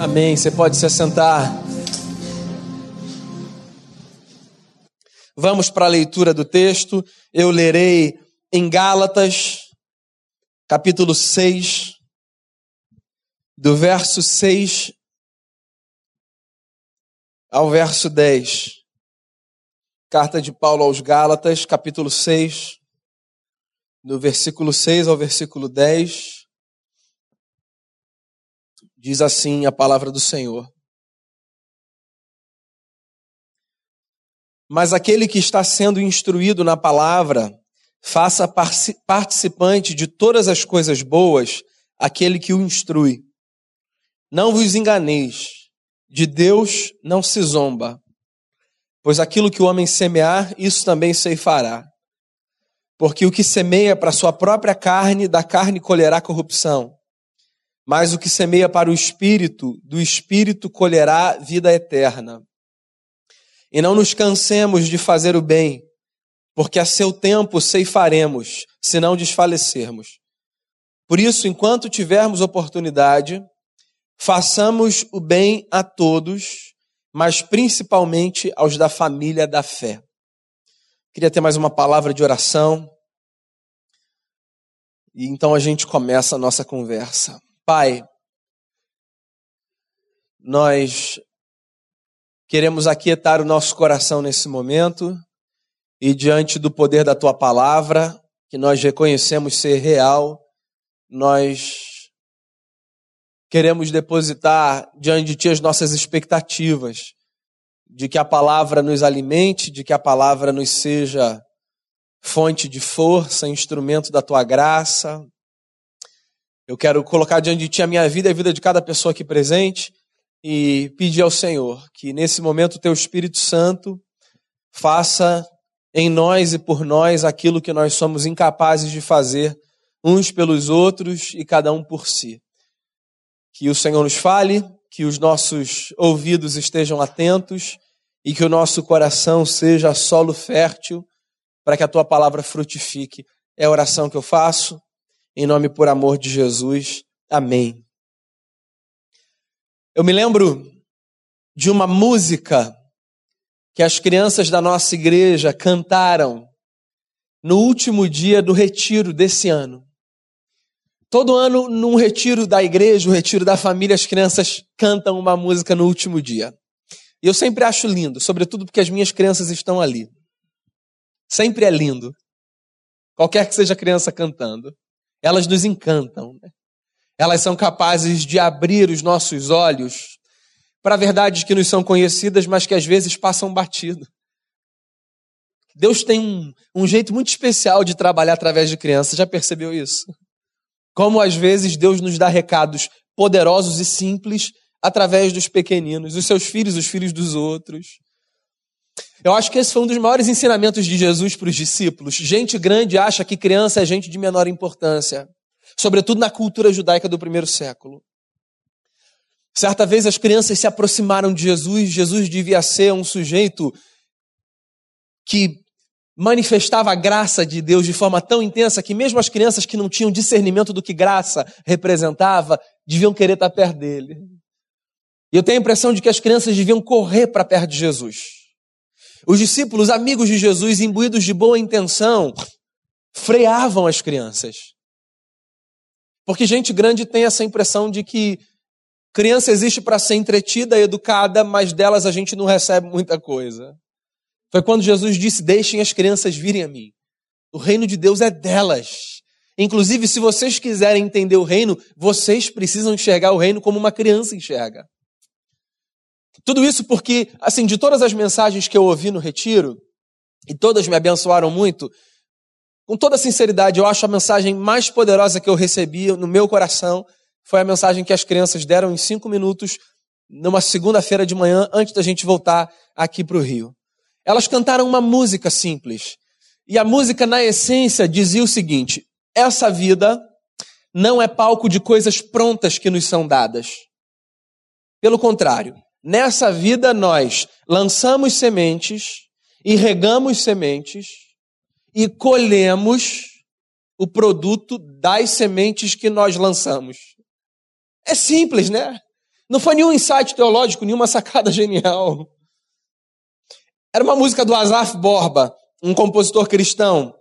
Amém. Você pode se assentar. Vamos para a leitura do texto. Eu lerei em Gálatas, capítulo 6, do verso 6 ao verso 10. Carta de Paulo aos Gálatas, capítulo 6, do versículo 6 ao versículo 10. Diz assim a palavra do Senhor. Mas aquele que está sendo instruído na palavra, faça participante de todas as coisas boas aquele que o instrui. Não vos enganeis, de Deus não se zomba, pois aquilo que o homem semear, isso também ceifará. Porque o que semeia para sua própria carne, da carne colherá corrupção. Mas o que semeia para o espírito, do espírito colherá vida eterna. E não nos cansemos de fazer o bem, porque a seu tempo ceifaremos, se não desfalecermos. Por isso, enquanto tivermos oportunidade, façamos o bem a todos, mas principalmente aos da família da fé. Queria ter mais uma palavra de oração. E então a gente começa a nossa conversa. Pai, nós Queremos aquietar o nosso coração nesse momento e diante do poder da tua palavra, que nós reconhecemos ser real, nós queremos depositar diante de ti as nossas expectativas de que a palavra nos alimente, de que a palavra nos seja fonte de força, instrumento da tua graça. Eu quero colocar diante de ti a minha vida e a vida de cada pessoa aqui presente e pedir ao Senhor que nesse momento o teu Espírito Santo faça em nós e por nós aquilo que nós somos incapazes de fazer uns pelos outros e cada um por si. Que o Senhor nos fale, que os nossos ouvidos estejam atentos e que o nosso coração seja solo fértil para que a tua palavra frutifique. É a oração que eu faço, em nome por amor de Jesus. Amém. Eu me lembro de uma música que as crianças da nossa igreja cantaram no último dia do retiro desse ano. Todo ano, num retiro da igreja, o retiro da família, as crianças cantam uma música no último dia. E eu sempre acho lindo, sobretudo porque as minhas crianças estão ali. Sempre é lindo. Qualquer que seja a criança cantando. Elas nos encantam. Né? Elas são capazes de abrir os nossos olhos para verdades que nos são conhecidas, mas que às vezes passam batido. Deus tem um, um jeito muito especial de trabalhar através de crianças, já percebeu isso? Como às vezes Deus nos dá recados poderosos e simples através dos pequeninos, os seus filhos, os filhos dos outros. Eu acho que esse foi um dos maiores ensinamentos de Jesus para os discípulos. Gente grande acha que criança é gente de menor importância sobretudo na cultura judaica do primeiro século. Certa vez as crianças se aproximaram de Jesus, Jesus devia ser um sujeito que manifestava a graça de Deus de forma tão intensa que mesmo as crianças que não tinham discernimento do que graça representava, deviam querer estar perto dele. E eu tenho a impressão de que as crianças deviam correr para perto de Jesus. Os discípulos, amigos de Jesus, imbuídos de boa intenção, freavam as crianças. Porque gente grande tem essa impressão de que criança existe para ser entretida, educada, mas delas a gente não recebe muita coisa. Foi quando Jesus disse: Deixem as crianças virem a mim. O reino de Deus é delas. Inclusive, se vocês quiserem entender o reino, vocês precisam enxergar o reino como uma criança enxerga. Tudo isso porque, assim, de todas as mensagens que eu ouvi no retiro, e todas me abençoaram muito, com toda sinceridade, eu acho a mensagem mais poderosa que eu recebi no meu coração foi a mensagem que as crianças deram em cinco minutos numa segunda-feira de manhã, antes da gente voltar aqui para o Rio. Elas cantaram uma música simples. E a música, na essência, dizia o seguinte: essa vida não é palco de coisas prontas que nos são dadas. Pelo contrário, nessa vida nós lançamos sementes e regamos sementes e colhemos o produto das sementes que nós lançamos. É simples, né? Não foi nenhum insight teológico, nenhuma sacada genial. Era uma música do Asaf Borba, um compositor cristão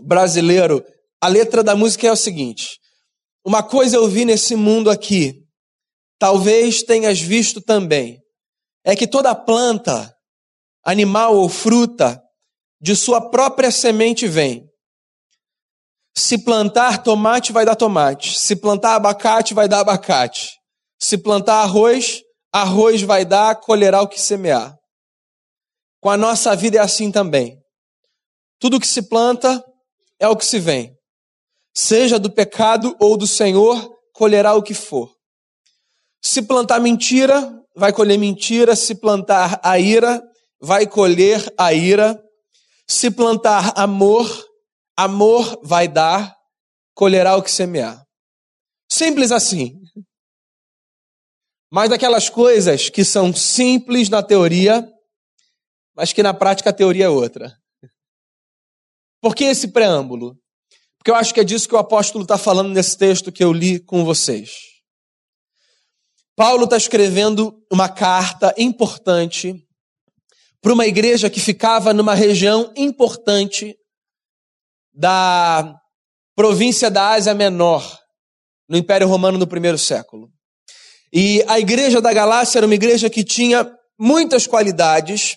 brasileiro. A letra da música é o seguinte: Uma coisa eu vi nesse mundo aqui, talvez tenhas visto também, é que toda planta, animal ou fruta, de sua própria semente vem. Se plantar tomate, vai dar tomate. Se plantar abacate, vai dar abacate. Se plantar arroz, arroz vai dar, colherá o que semear. Com a nossa vida é assim também. Tudo que se planta é o que se vem. Seja do pecado ou do Senhor, colherá o que for. Se plantar mentira, vai colher mentira. Se plantar a ira, vai colher a ira. Se plantar amor, amor vai dar, colherá o que semear. Simples assim. Mas daquelas coisas que são simples na teoria, mas que na prática a teoria é outra. Por que esse preâmbulo? Porque eu acho que é disso que o apóstolo está falando nesse texto que eu li com vocês. Paulo está escrevendo uma carta importante para uma igreja que ficava numa região importante da província da Ásia Menor, no Império Romano no primeiro século. E a igreja da Galácia era uma igreja que tinha muitas qualidades,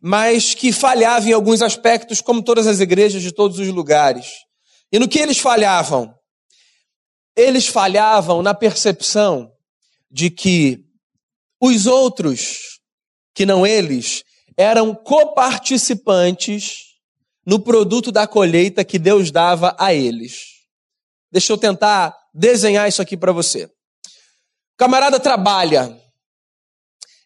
mas que falhava em alguns aspectos, como todas as igrejas de todos os lugares. E no que eles falhavam? Eles falhavam na percepção de que os outros, que não eles, eram coparticipantes no produto da colheita que Deus dava a eles. Deixa eu tentar desenhar isso aqui para você. O camarada trabalha.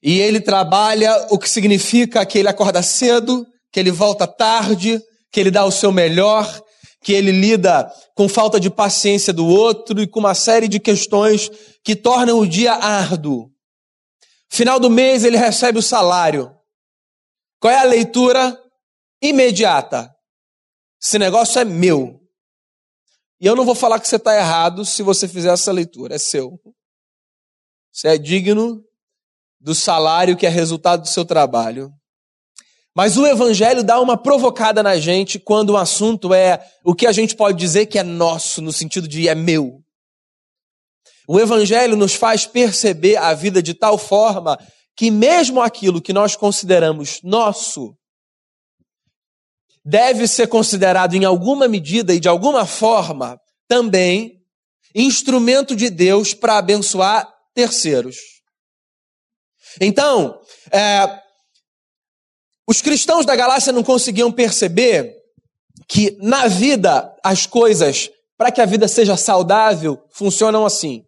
E ele trabalha o que significa que ele acorda cedo, que ele volta tarde, que ele dá o seu melhor, que ele lida com falta de paciência do outro e com uma série de questões que tornam o dia árduo. Final do mês ele recebe o salário. Qual é a leitura imediata? Esse negócio é meu. E eu não vou falar que você está errado se você fizer essa leitura, é seu. Você é digno do salário que é resultado do seu trabalho. Mas o Evangelho dá uma provocada na gente quando o assunto é o que a gente pode dizer que é nosso, no sentido de é meu. O Evangelho nos faz perceber a vida de tal forma que, mesmo aquilo que nós consideramos nosso, deve ser considerado em alguma medida e de alguma forma também instrumento de Deus para abençoar terceiros. Então, é, os cristãos da Galácia não conseguiam perceber que na vida as coisas, para que a vida seja saudável, funcionam assim.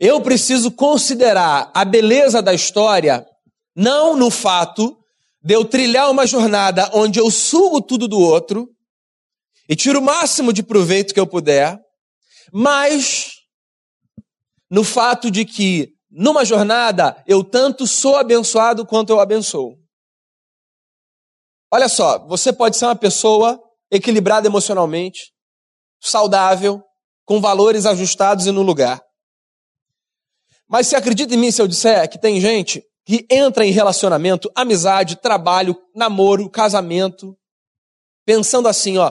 Eu preciso considerar a beleza da história não no fato de eu trilhar uma jornada onde eu sugo tudo do outro e tiro o máximo de proveito que eu puder, mas no fato de que numa jornada eu tanto sou abençoado quanto eu abençoo. Olha só, você pode ser uma pessoa equilibrada emocionalmente, saudável, com valores ajustados e no lugar. Mas se acredita em mim se eu disser que tem gente que entra em relacionamento, amizade, trabalho, namoro, casamento, pensando assim, ó,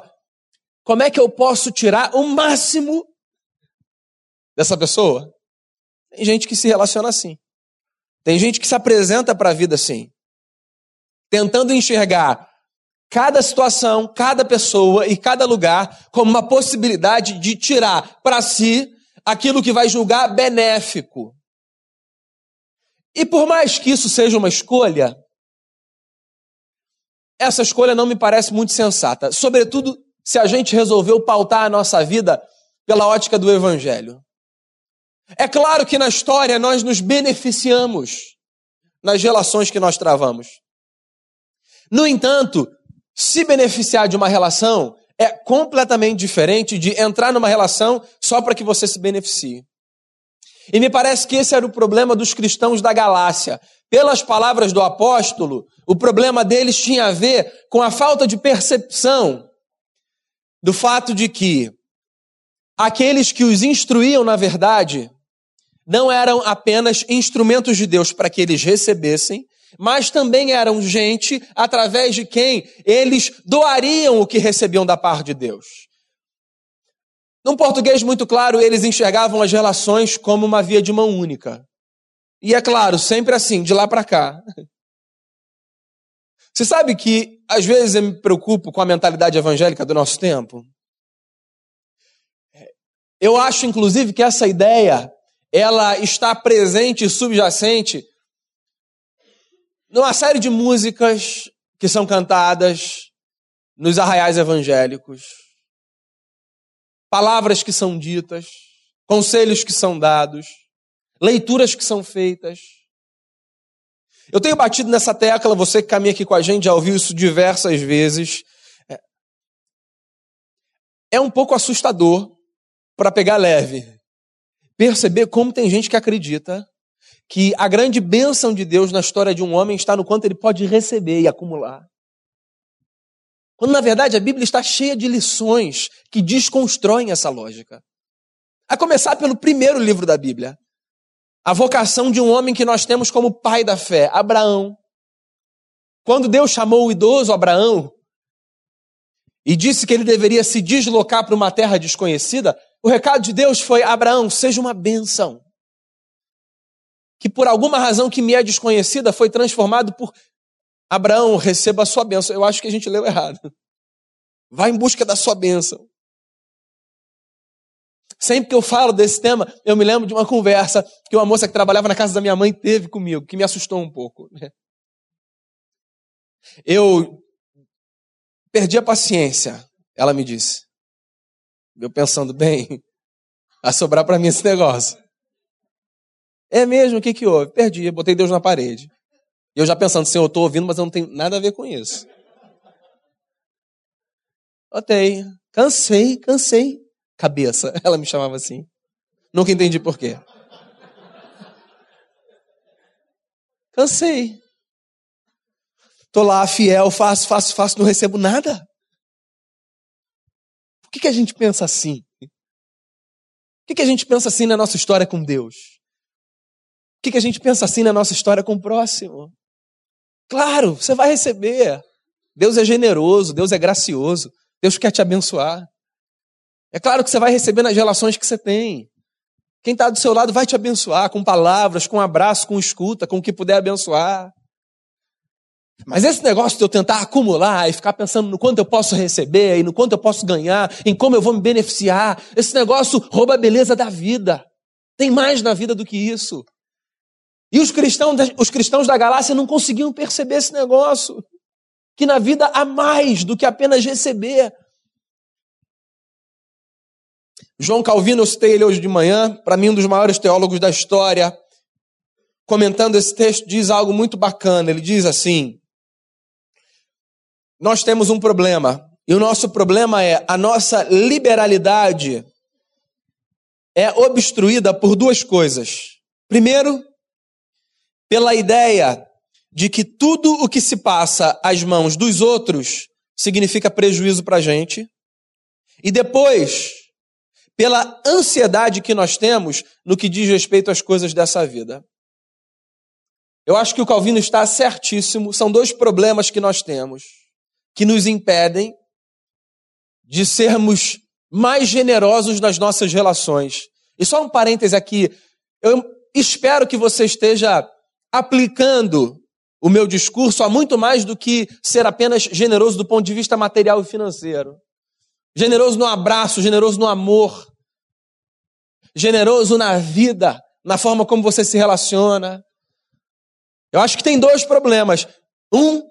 como é que eu posso tirar o máximo dessa pessoa? Tem gente que se relaciona assim. Tem gente que se apresenta para a vida assim, tentando enxergar cada situação, cada pessoa e cada lugar como uma possibilidade de tirar para si aquilo que vai julgar benéfico. E por mais que isso seja uma escolha, essa escolha não me parece muito sensata, sobretudo se a gente resolveu pautar a nossa vida pela ótica do Evangelho. É claro que na história nós nos beneficiamos nas relações que nós travamos. No entanto, se beneficiar de uma relação é completamente diferente de entrar numa relação só para que você se beneficie. E me parece que esse era o problema dos cristãos da Galácia. Pelas palavras do apóstolo, o problema deles tinha a ver com a falta de percepção do fato de que aqueles que os instruíam na verdade não eram apenas instrumentos de Deus para que eles recebessem, mas também eram gente através de quem eles doariam o que recebiam da parte de Deus. Num português muito claro, eles enxergavam as relações como uma via de mão única. E é claro, sempre assim, de lá para cá. Você sabe que às vezes eu me preocupo com a mentalidade evangélica do nosso tempo? Eu acho, inclusive, que essa ideia ela está presente e subjacente numa série de músicas que são cantadas nos arraiais evangélicos, palavras que são ditas, conselhos que são dados, leituras que são feitas. Eu tenho batido nessa tecla, você que caminha aqui com a gente já ouviu isso diversas vezes. É, é um pouco assustador para pegar leve. Perceber como tem gente que acredita que a grande bênção de Deus na história de um homem está no quanto ele pode receber e acumular. Quando na verdade a Bíblia está cheia de lições que desconstroem essa lógica. A começar pelo primeiro livro da Bíblia, a vocação de um homem que nós temos como pai da fé, Abraão. Quando Deus chamou o idoso Abraão e disse que ele deveria se deslocar para uma terra desconhecida, o recado de Deus foi: Abraão, seja uma bênção. Que por alguma razão que me é desconhecida foi transformado por Abraão, receba a sua bênção. Eu acho que a gente leu errado. Vá em busca da sua bênção. Sempre que eu falo desse tema, eu me lembro de uma conversa que uma moça que trabalhava na casa da minha mãe teve comigo, que me assustou um pouco. Eu perdi a paciência, ela me disse. Eu pensando, bem, a sobrar para mim esse negócio. É mesmo? O que, que houve? Perdi, botei Deus na parede. E eu já pensando, Senhor, eu estou ouvindo, mas eu não tenho nada a ver com isso. Botei. Cansei, cansei. Cabeça. Ela me chamava assim. Nunca entendi por quê. Cansei. Tô lá, fiel, faço, faço, faço, não recebo nada. Por que, que a gente pensa assim? Por que, que a gente pensa assim na nossa história com Deus? Que, que a gente pensa assim na nossa história com o próximo? Claro, você vai receber. Deus é generoso, Deus é gracioso, Deus quer te abençoar. É claro que você vai receber nas relações que você tem. Quem está do seu lado vai te abençoar com palavras, com abraço, com escuta, com o que puder abençoar. Mas esse negócio de eu tentar acumular e ficar pensando no quanto eu posso receber e no quanto eu posso ganhar, em como eu vou me beneficiar, esse negócio rouba a beleza da vida. Tem mais na vida do que isso. E os cristãos, os cristãos da galáxia não conseguiam perceber esse negócio. Que na vida há mais do que apenas receber. João Calvino, eu citei ele hoje de manhã, para mim um dos maiores teólogos da história, comentando esse texto, diz algo muito bacana. Ele diz assim: nós temos um problema. E o nosso problema é a nossa liberalidade é obstruída por duas coisas. Primeiro, pela ideia de que tudo o que se passa às mãos dos outros significa prejuízo para a gente. E depois, pela ansiedade que nós temos no que diz respeito às coisas dessa vida. Eu acho que o Calvino está certíssimo. São dois problemas que nós temos que nos impedem de sermos mais generosos nas nossas relações. E só um parêntese aqui, eu espero que você esteja aplicando o meu discurso a muito mais do que ser apenas generoso do ponto de vista material e financeiro. Generoso no abraço, generoso no amor, generoso na vida, na forma como você se relaciona. Eu acho que tem dois problemas. Um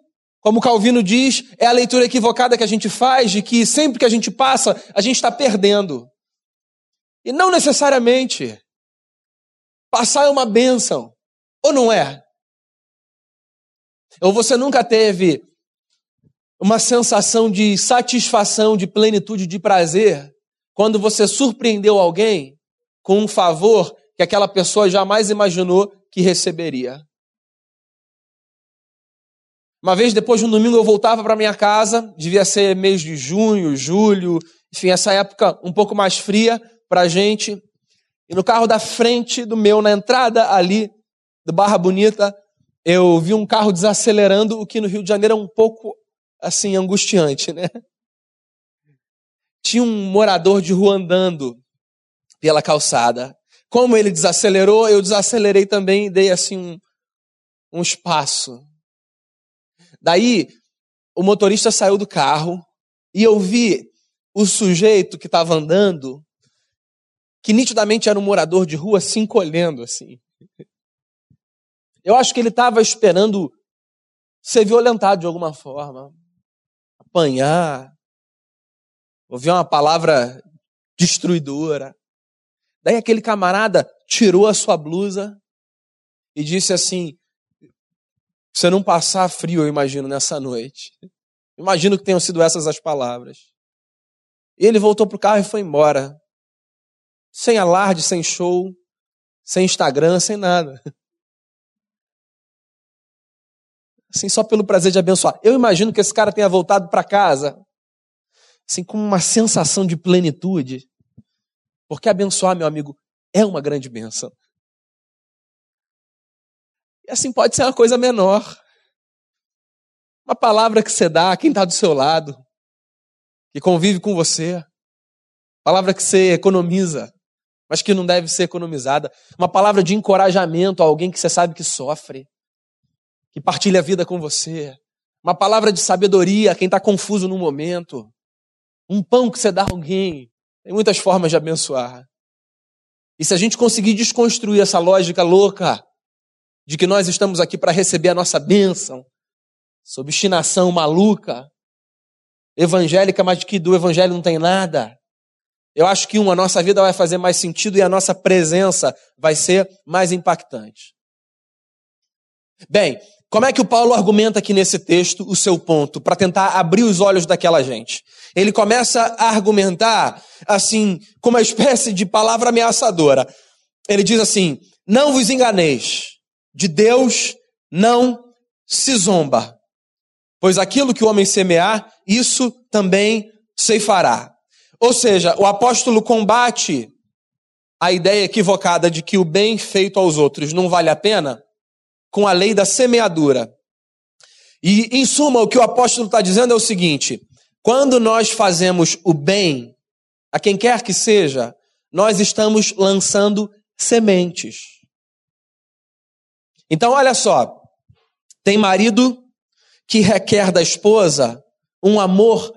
como Calvino diz, é a leitura equivocada que a gente faz de que sempre que a gente passa, a gente está perdendo. E não necessariamente. Passar é uma bênção. Ou não é? Ou você nunca teve uma sensação de satisfação, de plenitude, de prazer, quando você surpreendeu alguém com um favor que aquela pessoa jamais imaginou que receberia? Uma vez depois de um domingo eu voltava para minha casa, devia ser mês de junho, julho, enfim, essa época um pouco mais fria para gente. E no carro da frente do meu, na entrada ali do Barra Bonita, eu vi um carro desacelerando, o que no Rio de Janeiro é um pouco assim angustiante, né? Tinha um morador de rua andando pela calçada. Como ele desacelerou, eu desacelerei também e dei assim um, um espaço. Daí, o motorista saiu do carro e eu vi o sujeito que estava andando, que nitidamente era um morador de rua, se encolhendo assim. Eu acho que ele estava esperando ser violentado de alguma forma, apanhar, ouvir uma palavra destruidora. Daí aquele camarada tirou a sua blusa e disse assim: Você não passar frio, eu imagino, nessa noite. Imagino que tenham sido essas as palavras. E ele voltou para o carro e foi embora. Sem alarde, sem show, sem Instagram, sem nada. Assim, só pelo prazer de abençoar. Eu imagino que esse cara tenha voltado para casa, assim, com uma sensação de plenitude. Porque abençoar, meu amigo, é uma grande bênção. E assim pode ser uma coisa menor. Uma palavra que você dá a quem está do seu lado, que convive com você. Palavra que você economiza, mas que não deve ser economizada. Uma palavra de encorajamento a alguém que você sabe que sofre, que partilha a vida com você. Uma palavra de sabedoria a quem está confuso no momento. Um pão que você dá a alguém tem muitas formas de abençoar. E se a gente conseguir desconstruir essa lógica louca de que nós estamos aqui para receber a nossa bênção, essa obstinação maluca, evangélica, mas que do evangelho não tem nada, eu acho que, uma, a nossa vida vai fazer mais sentido e a nossa presença vai ser mais impactante. Bem, como é que o Paulo argumenta aqui nesse texto o seu ponto, para tentar abrir os olhos daquela gente? Ele começa a argumentar, assim, com uma espécie de palavra ameaçadora. Ele diz assim: Não vos enganeis, de Deus não se zomba, pois aquilo que o homem semear, isso também ceifará. Ou seja, o apóstolo combate a ideia equivocada de que o bem feito aos outros não vale a pena com a lei da semeadura. E, em suma, o que o apóstolo está dizendo é o seguinte: quando nós fazemos o bem a quem quer que seja, nós estamos lançando sementes. Então, olha só: tem marido que requer da esposa um amor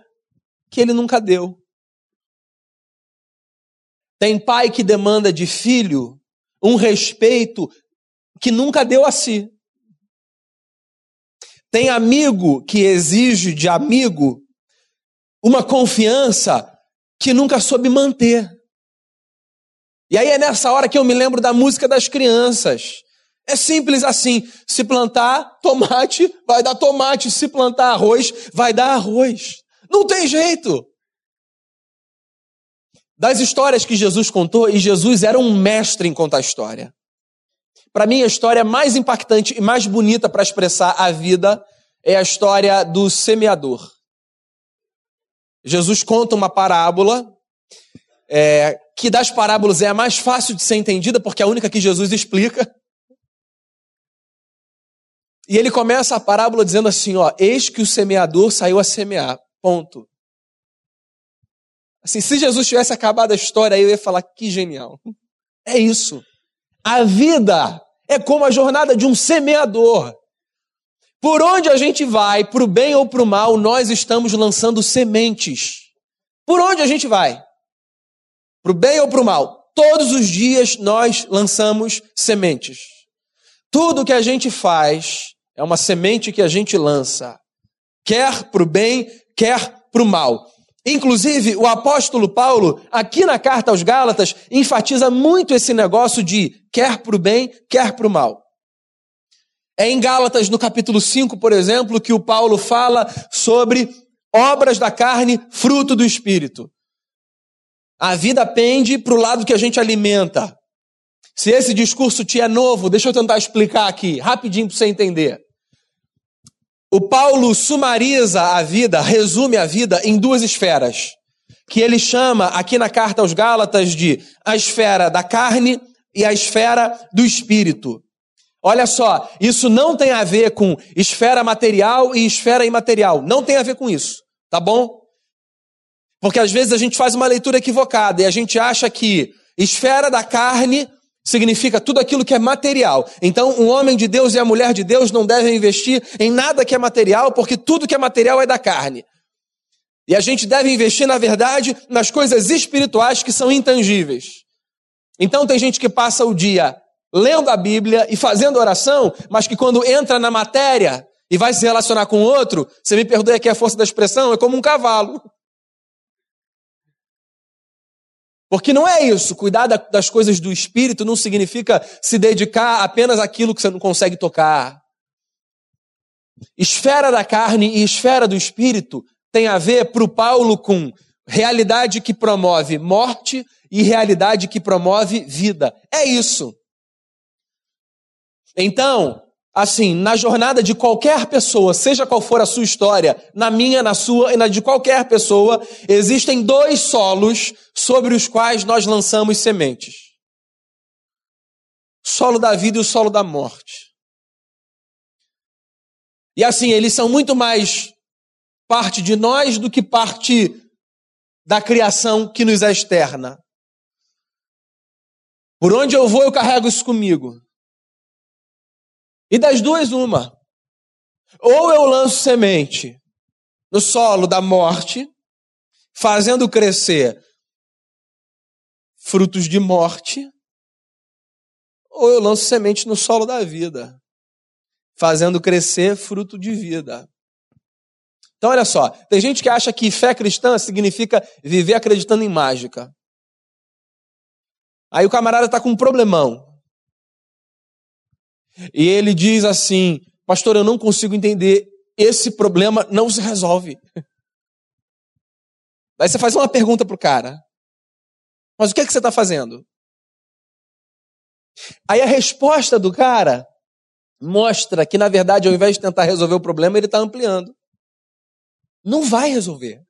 que ele nunca deu. Tem pai que demanda de filho um respeito que nunca deu a si. Tem amigo que exige de amigo uma confiança que nunca soube manter. E aí é nessa hora que eu me lembro da música das crianças. É simples assim: se plantar tomate, vai dar tomate, se plantar arroz, vai dar arroz. Não tem jeito. Das histórias que Jesus contou, e Jesus era um mestre em contar história. Para mim, a história mais impactante e mais bonita para expressar a vida é a história do semeador. Jesus conta uma parábola, é, que das parábolas é a mais fácil de ser entendida, porque é a única que Jesus explica. E ele começa a parábola dizendo assim: ó, eis que o semeador saiu a semear. Ponto. Assim, se Jesus tivesse acabado a história, eu ia falar que genial. É isso. A vida é como a jornada de um semeador. Por onde a gente vai, para o bem ou para o mal, nós estamos lançando sementes. Por onde a gente vai? Para o bem ou para o mal? Todos os dias nós lançamos sementes. Tudo que a gente faz é uma semente que a gente lança, quer para o bem, quer para o mal. Inclusive, o apóstolo Paulo, aqui na carta aos Gálatas, enfatiza muito esse negócio de quer para o bem, quer para o mal. É em Gálatas, no capítulo 5, por exemplo, que o Paulo fala sobre obras da carne, fruto do espírito. A vida pende para o lado que a gente alimenta. Se esse discurso te é novo, deixa eu tentar explicar aqui, rapidinho para você entender. O Paulo sumariza a vida, resume a vida em duas esferas: que ele chama aqui na carta aos Gálatas de a esfera da carne e a esfera do espírito. Olha só, isso não tem a ver com esfera material e esfera imaterial. Não tem a ver com isso, tá bom? Porque às vezes a gente faz uma leitura equivocada e a gente acha que esfera da carne significa tudo aquilo que é material. Então, um homem de Deus e a mulher de Deus não devem investir em nada que é material, porque tudo que é material é da carne. E a gente deve investir, na verdade, nas coisas espirituais que são intangíveis. Então, tem gente que passa o dia lendo a Bíblia e fazendo oração, mas que quando entra na matéria e vai se relacionar com outro, você me perdoe aqui a força da expressão, é como um cavalo. Porque não é isso. Cuidar das coisas do espírito não significa se dedicar apenas àquilo que você não consegue tocar. Esfera da carne e esfera do espírito tem a ver para o Paulo com realidade que promove morte e realidade que promove vida. É isso. Então, assim, na jornada de qualquer pessoa, seja qual for a sua história, na minha, na sua e na de qualquer pessoa, existem dois solos sobre os quais nós lançamos sementes: o solo da vida e o solo da morte. E assim, eles são muito mais parte de nós do que parte da criação que nos é externa. Por onde eu vou, eu carrego isso comigo. E das duas, uma. Ou eu lanço semente no solo da morte, fazendo crescer frutos de morte, ou eu lanço semente no solo da vida, fazendo crescer fruto de vida. Então, olha só, tem gente que acha que fé cristã significa viver acreditando em mágica. Aí o camarada está com um problemão. E ele diz assim: Pastor, eu não consigo entender, esse problema não se resolve. Aí você faz uma pergunta para o cara: Mas o que, é que você está fazendo? Aí a resposta do cara mostra que, na verdade, ao invés de tentar resolver o problema, ele está ampliando. Não vai resolver.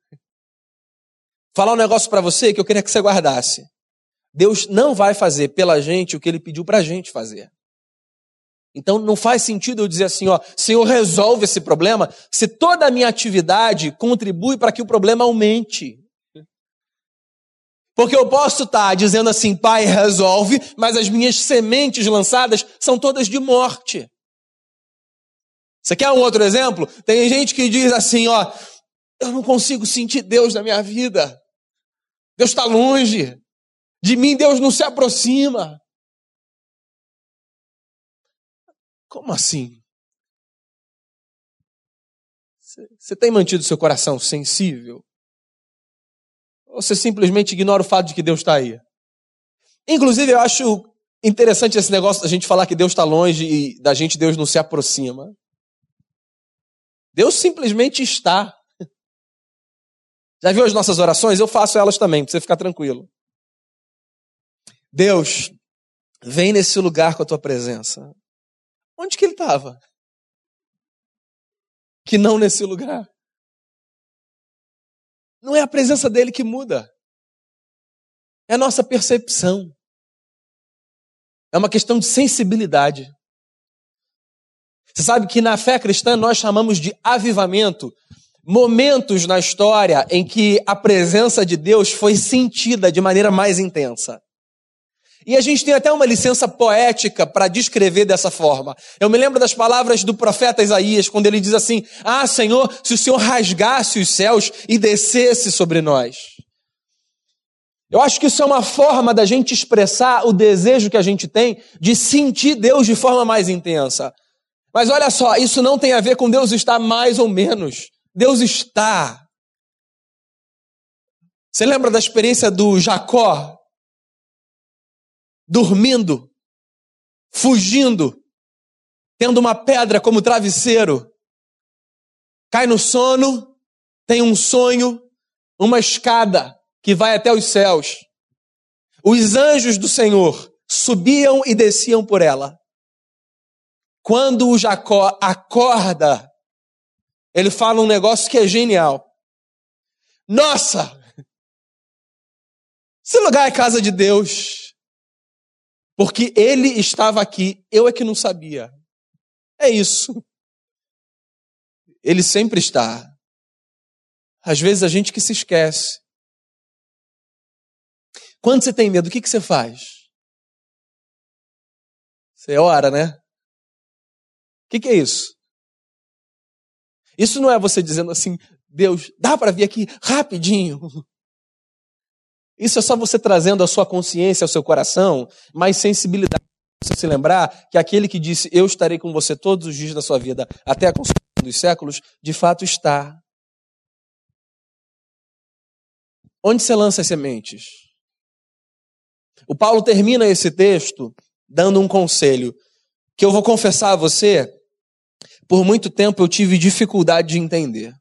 Falar um negócio para você que eu queria que você guardasse. Deus não vai fazer pela gente o que ele pediu para a gente fazer. Então não faz sentido eu dizer assim, ó, Senhor, resolve esse problema, se toda a minha atividade contribui para que o problema aumente. Porque eu posso estar dizendo assim, Pai, resolve, mas as minhas sementes lançadas são todas de morte. Você quer um outro exemplo? Tem gente que diz assim, ó, eu não consigo sentir Deus na minha vida. Deus está longe. De mim, Deus não se aproxima. Como assim? Você tem mantido seu coração sensível? Ou você simplesmente ignora o fato de que Deus está aí? Inclusive, eu acho interessante esse negócio da gente falar que Deus está longe e da gente Deus não se aproxima. Deus simplesmente está. Já viu as nossas orações? Eu faço elas também, para você ficar tranquilo. Deus, vem nesse lugar com a tua presença. Onde que ele estava? Que não nesse lugar. Não é a presença dele que muda. É a nossa percepção. É uma questão de sensibilidade. Você sabe que na fé cristã nós chamamos de avivamento momentos na história em que a presença de Deus foi sentida de maneira mais intensa. E a gente tem até uma licença poética para descrever dessa forma. Eu me lembro das palavras do profeta Isaías, quando ele diz assim: Ah, Senhor, se o Senhor rasgasse os céus e descesse sobre nós. Eu acho que isso é uma forma da gente expressar o desejo que a gente tem de sentir Deus de forma mais intensa. Mas olha só, isso não tem a ver com Deus estar mais ou menos. Deus está. Você lembra da experiência do Jacó dormindo, fugindo, tendo uma pedra como travesseiro. Cai no sono, tem um sonho, uma escada que vai até os céus. Os anjos do Senhor subiam e desciam por ela. Quando o Jacó acorda, ele fala um negócio que é genial. Nossa, Esse lugar é casa de Deus. Porque ele estava aqui, eu é que não sabia. É isso. Ele sempre está. Às vezes a gente que se esquece. Quando você tem medo, o que, que você faz? Você ora, né? O que, que é isso? Isso não é você dizendo assim, Deus, dá para vir aqui rapidinho. Isso é só você trazendo a sua consciência, ao seu coração, mais sensibilidade. Você se lembrar que aquele que disse, eu estarei com você todos os dias da sua vida, até a consumação dos séculos, de fato está. Onde você lança as sementes? O Paulo termina esse texto dando um conselho que eu vou confessar a você, por muito tempo eu tive dificuldade de entender.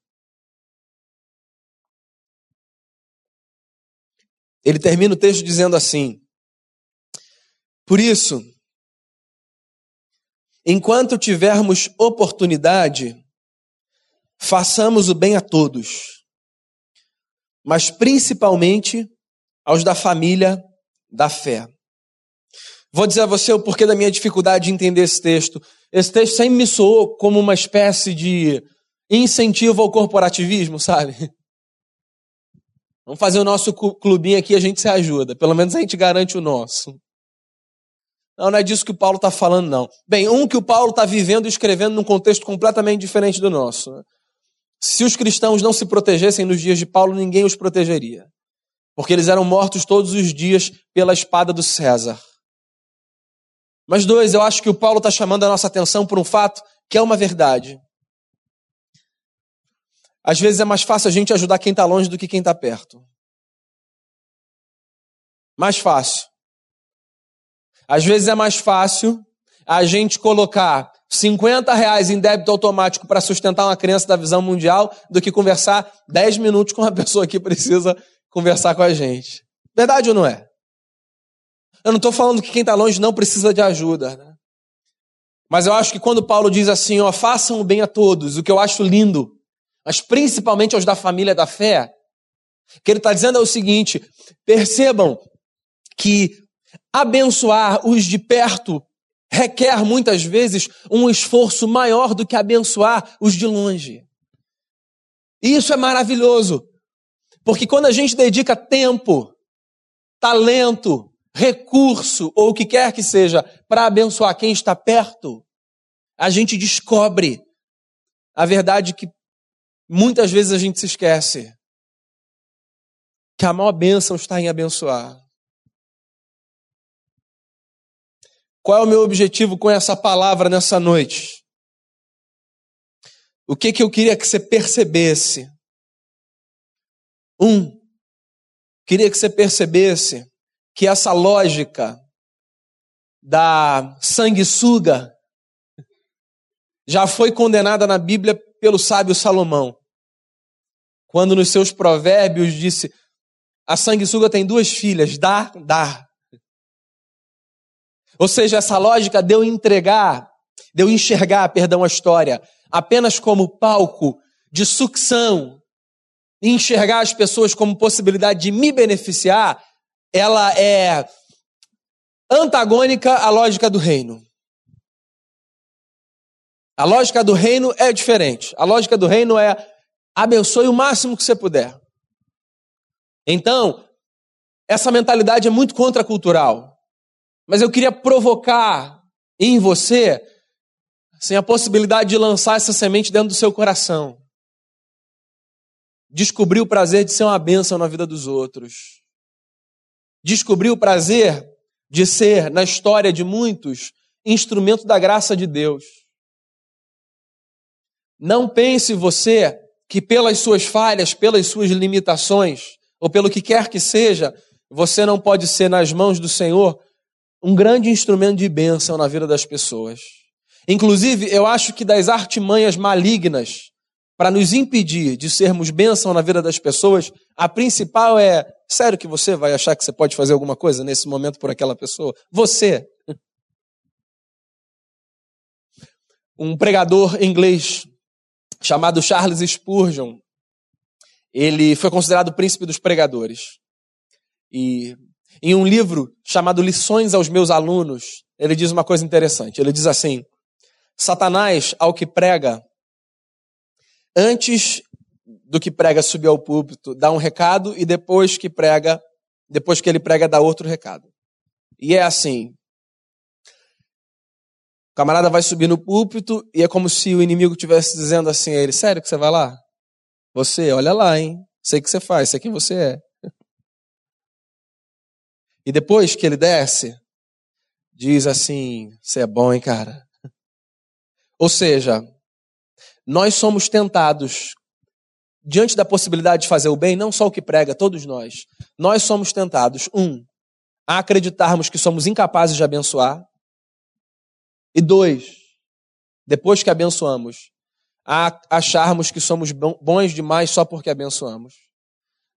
Ele termina o texto dizendo assim: Por isso, enquanto tivermos oportunidade, façamos o bem a todos, mas principalmente aos da família da fé. Vou dizer a você o porquê da minha dificuldade de entender esse texto. Esse texto sempre me soou como uma espécie de incentivo ao corporativismo, sabe? Vamos fazer o nosso clubinho aqui, a gente se ajuda. Pelo menos a gente garante o nosso. Não, não é disso que o Paulo está falando, não. Bem, um que o Paulo está vivendo e escrevendo num contexto completamente diferente do nosso. Se os cristãos não se protegessem nos dias de Paulo, ninguém os protegeria. Porque eles eram mortos todos os dias pela espada do César. Mas dois, eu acho que o Paulo está chamando a nossa atenção por um fato que é uma verdade. Às vezes é mais fácil a gente ajudar quem está longe do que quem está perto. Mais fácil. Às vezes é mais fácil a gente colocar 50 reais em débito automático para sustentar uma criança da visão mundial do que conversar 10 minutos com uma pessoa que precisa conversar com a gente. Verdade ou não é? Eu não estou falando que quem está longe não precisa de ajuda. Né? Mas eu acho que quando Paulo diz assim, ó, façam o bem a todos, o que eu acho lindo mas principalmente aos da família da fé, o que ele está dizendo é o seguinte: percebam que abençoar os de perto requer muitas vezes um esforço maior do que abençoar os de longe. E isso é maravilhoso, porque quando a gente dedica tempo, talento, recurso ou o que quer que seja para abençoar quem está perto, a gente descobre a verdade que Muitas vezes a gente se esquece que a maior bênção está em abençoar. Qual é o meu objetivo com essa palavra nessa noite? O que, que eu queria que você percebesse? Um, queria que você percebesse que essa lógica da sanguessuga já foi condenada na Bíblia pelo sábio Salomão quando nos seus provérbios disse: a sanguessuga tem duas filhas, dá, dá. Ou seja, essa lógica deu entregar, deu enxergar, perdão, a história apenas como palco de sucção, enxergar as pessoas como possibilidade de me beneficiar, ela é antagônica à lógica do reino. A lógica do reino é diferente. A lógica do reino é abençoe o máximo que você puder. Então, essa mentalidade é muito contracultural. Mas eu queria provocar em você assim, a possibilidade de lançar essa semente dentro do seu coração. Descobrir o prazer de ser uma bênção na vida dos outros. Descobrir o prazer de ser, na história de muitos, instrumento da graça de Deus. Não pense você que pelas suas falhas, pelas suas limitações, ou pelo que quer que seja, você não pode ser nas mãos do Senhor um grande instrumento de bênção na vida das pessoas. Inclusive, eu acho que das artimanhas malignas para nos impedir de sermos bênção na vida das pessoas, a principal é: sério que você vai achar que você pode fazer alguma coisa nesse momento por aquela pessoa? Você. Um pregador inglês chamado Charles Spurgeon. Ele foi considerado o príncipe dos pregadores. E em um livro chamado Lições aos Meus Alunos, ele diz uma coisa interessante. Ele diz assim: Satanás, ao que prega, antes do que prega subir ao púlpito, dá um recado e depois que prega, depois que ele prega, dá outro recado. E é assim: camarada vai subir no púlpito e é como se o inimigo estivesse dizendo assim a ele: Sério que você vai lá? Você, olha lá, hein? Sei que você faz, sei quem você é. E depois que ele desce, diz assim: Você é bom, hein, cara? Ou seja, nós somos tentados, diante da possibilidade de fazer o bem, não só o que prega, todos nós, nós somos tentados, um, a acreditarmos que somos incapazes de abençoar, e dois, depois que abençoamos, a acharmos que somos bons demais só porque abençoamos.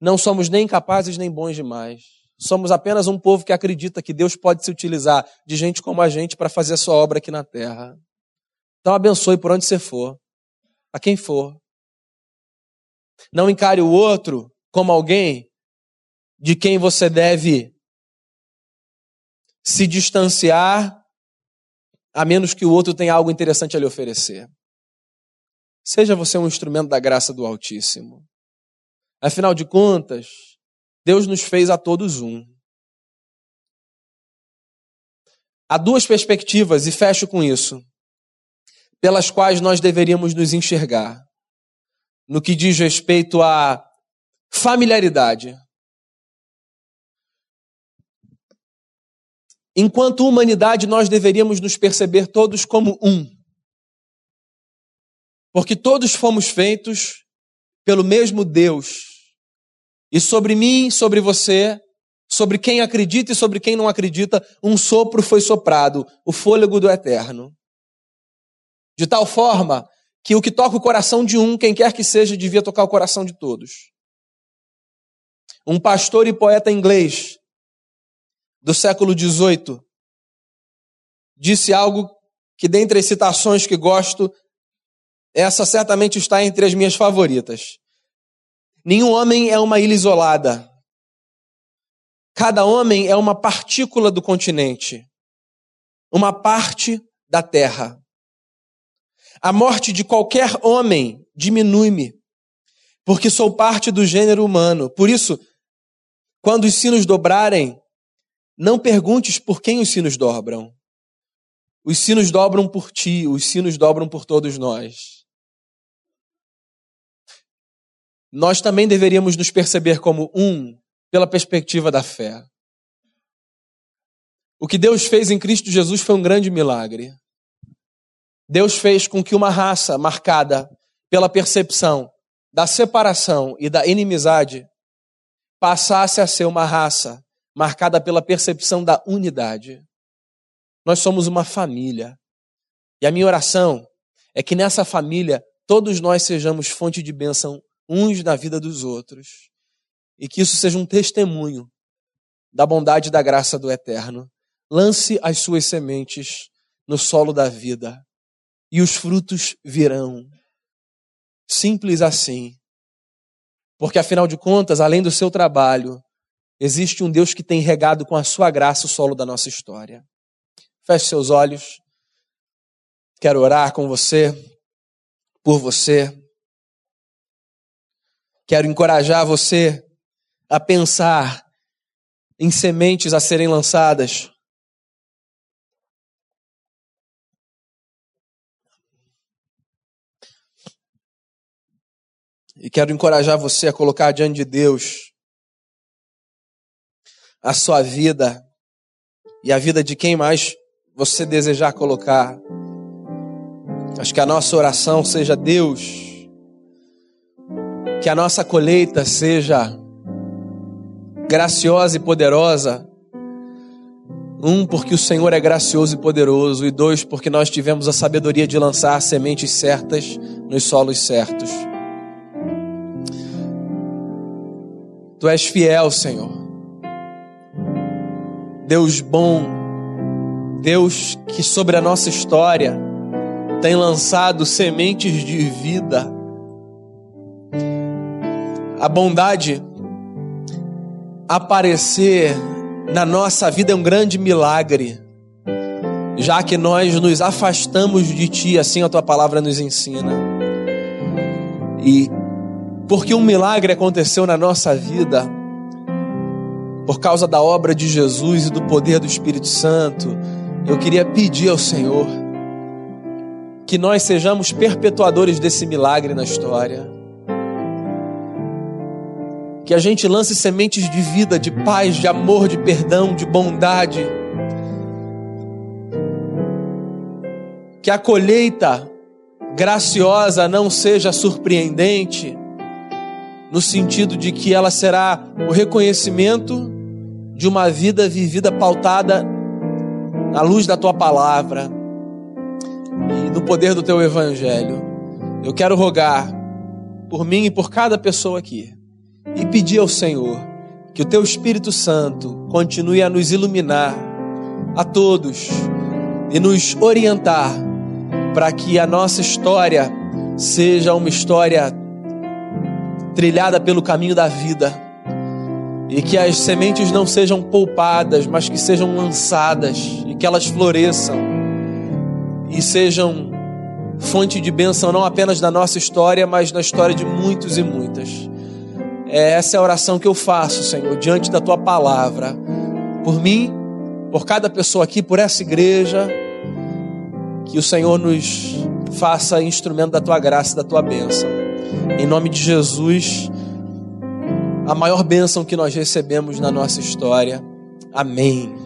Não somos nem capazes nem bons demais. Somos apenas um povo que acredita que Deus pode se utilizar de gente como a gente para fazer a sua obra aqui na terra. Então abençoe por onde você for, a quem for. Não encare o outro como alguém de quem você deve se distanciar, a menos que o outro tenha algo interessante a lhe oferecer. Seja você um instrumento da graça do Altíssimo. Afinal de contas, Deus nos fez a todos um. Há duas perspectivas, e fecho com isso, pelas quais nós deveríamos nos enxergar no que diz respeito à familiaridade. Enquanto humanidade, nós deveríamos nos perceber todos como um. Porque todos fomos feitos pelo mesmo Deus. E sobre mim, sobre você, sobre quem acredita e sobre quem não acredita, um sopro foi soprado, o fôlego do eterno. De tal forma que o que toca o coração de um, quem quer que seja, devia tocar o coração de todos. Um pastor e poeta inglês do século XVIII disse algo que, dentre as citações que gosto, essa certamente está entre as minhas favoritas. Nenhum homem é uma ilha isolada. Cada homem é uma partícula do continente, uma parte da terra. A morte de qualquer homem diminui-me, porque sou parte do gênero humano. Por isso, quando os sinos dobrarem, não perguntes por quem os sinos dobram. Os sinos dobram por ti, os sinos dobram por todos nós. nós também deveríamos nos perceber como um pela perspectiva da fé. O que Deus fez em Cristo Jesus foi um grande milagre. Deus fez com que uma raça marcada pela percepção da separação e da inimizade passasse a ser uma raça marcada pela percepção da unidade. Nós somos uma família. E a minha oração é que nessa família todos nós sejamos fonte de bênção uns na vida dos outros. E que isso seja um testemunho da bondade e da graça do Eterno. Lance as suas sementes no solo da vida e os frutos virão. Simples assim. Porque afinal de contas, além do seu trabalho, existe um Deus que tem regado com a sua graça o solo da nossa história. Feche seus olhos. Quero orar com você, por você. Quero encorajar você a pensar em sementes a serem lançadas. E quero encorajar você a colocar diante de Deus a sua vida e a vida de quem mais você desejar colocar. Acho que a nossa oração seja Deus que a nossa colheita seja graciosa e poderosa. Um, porque o Senhor é gracioso e poderoso. E dois, porque nós tivemos a sabedoria de lançar sementes certas nos solos certos. Tu és fiel, Senhor. Deus bom. Deus que sobre a nossa história tem lançado sementes de vida a bondade aparecer na nossa vida é um grande milagre, já que nós nos afastamos de Ti, assim a Tua palavra nos ensina. E porque um milagre aconteceu na nossa vida, por causa da obra de Jesus e do poder do Espírito Santo, eu queria pedir ao Senhor que nós sejamos perpetuadores desse milagre na história. Que a gente lance sementes de vida, de paz, de amor, de perdão, de bondade. Que a colheita graciosa não seja surpreendente, no sentido de que ela será o reconhecimento de uma vida vivida pautada na luz da tua palavra e no poder do teu evangelho. Eu quero rogar por mim e por cada pessoa aqui e pedir ao Senhor que o teu Espírito Santo continue a nos iluminar a todos e nos orientar para que a nossa história seja uma história trilhada pelo caminho da vida. E que as sementes não sejam poupadas, mas que sejam lançadas e que elas floresçam e sejam fonte de bênção não apenas na nossa história, mas na história de muitos e muitas. É essa é a oração que eu faço, Senhor, diante da tua palavra, por mim, por cada pessoa aqui, por essa igreja, que o Senhor nos faça instrumento da tua graça e da tua bênção. Em nome de Jesus, a maior bênção que nós recebemos na nossa história. Amém.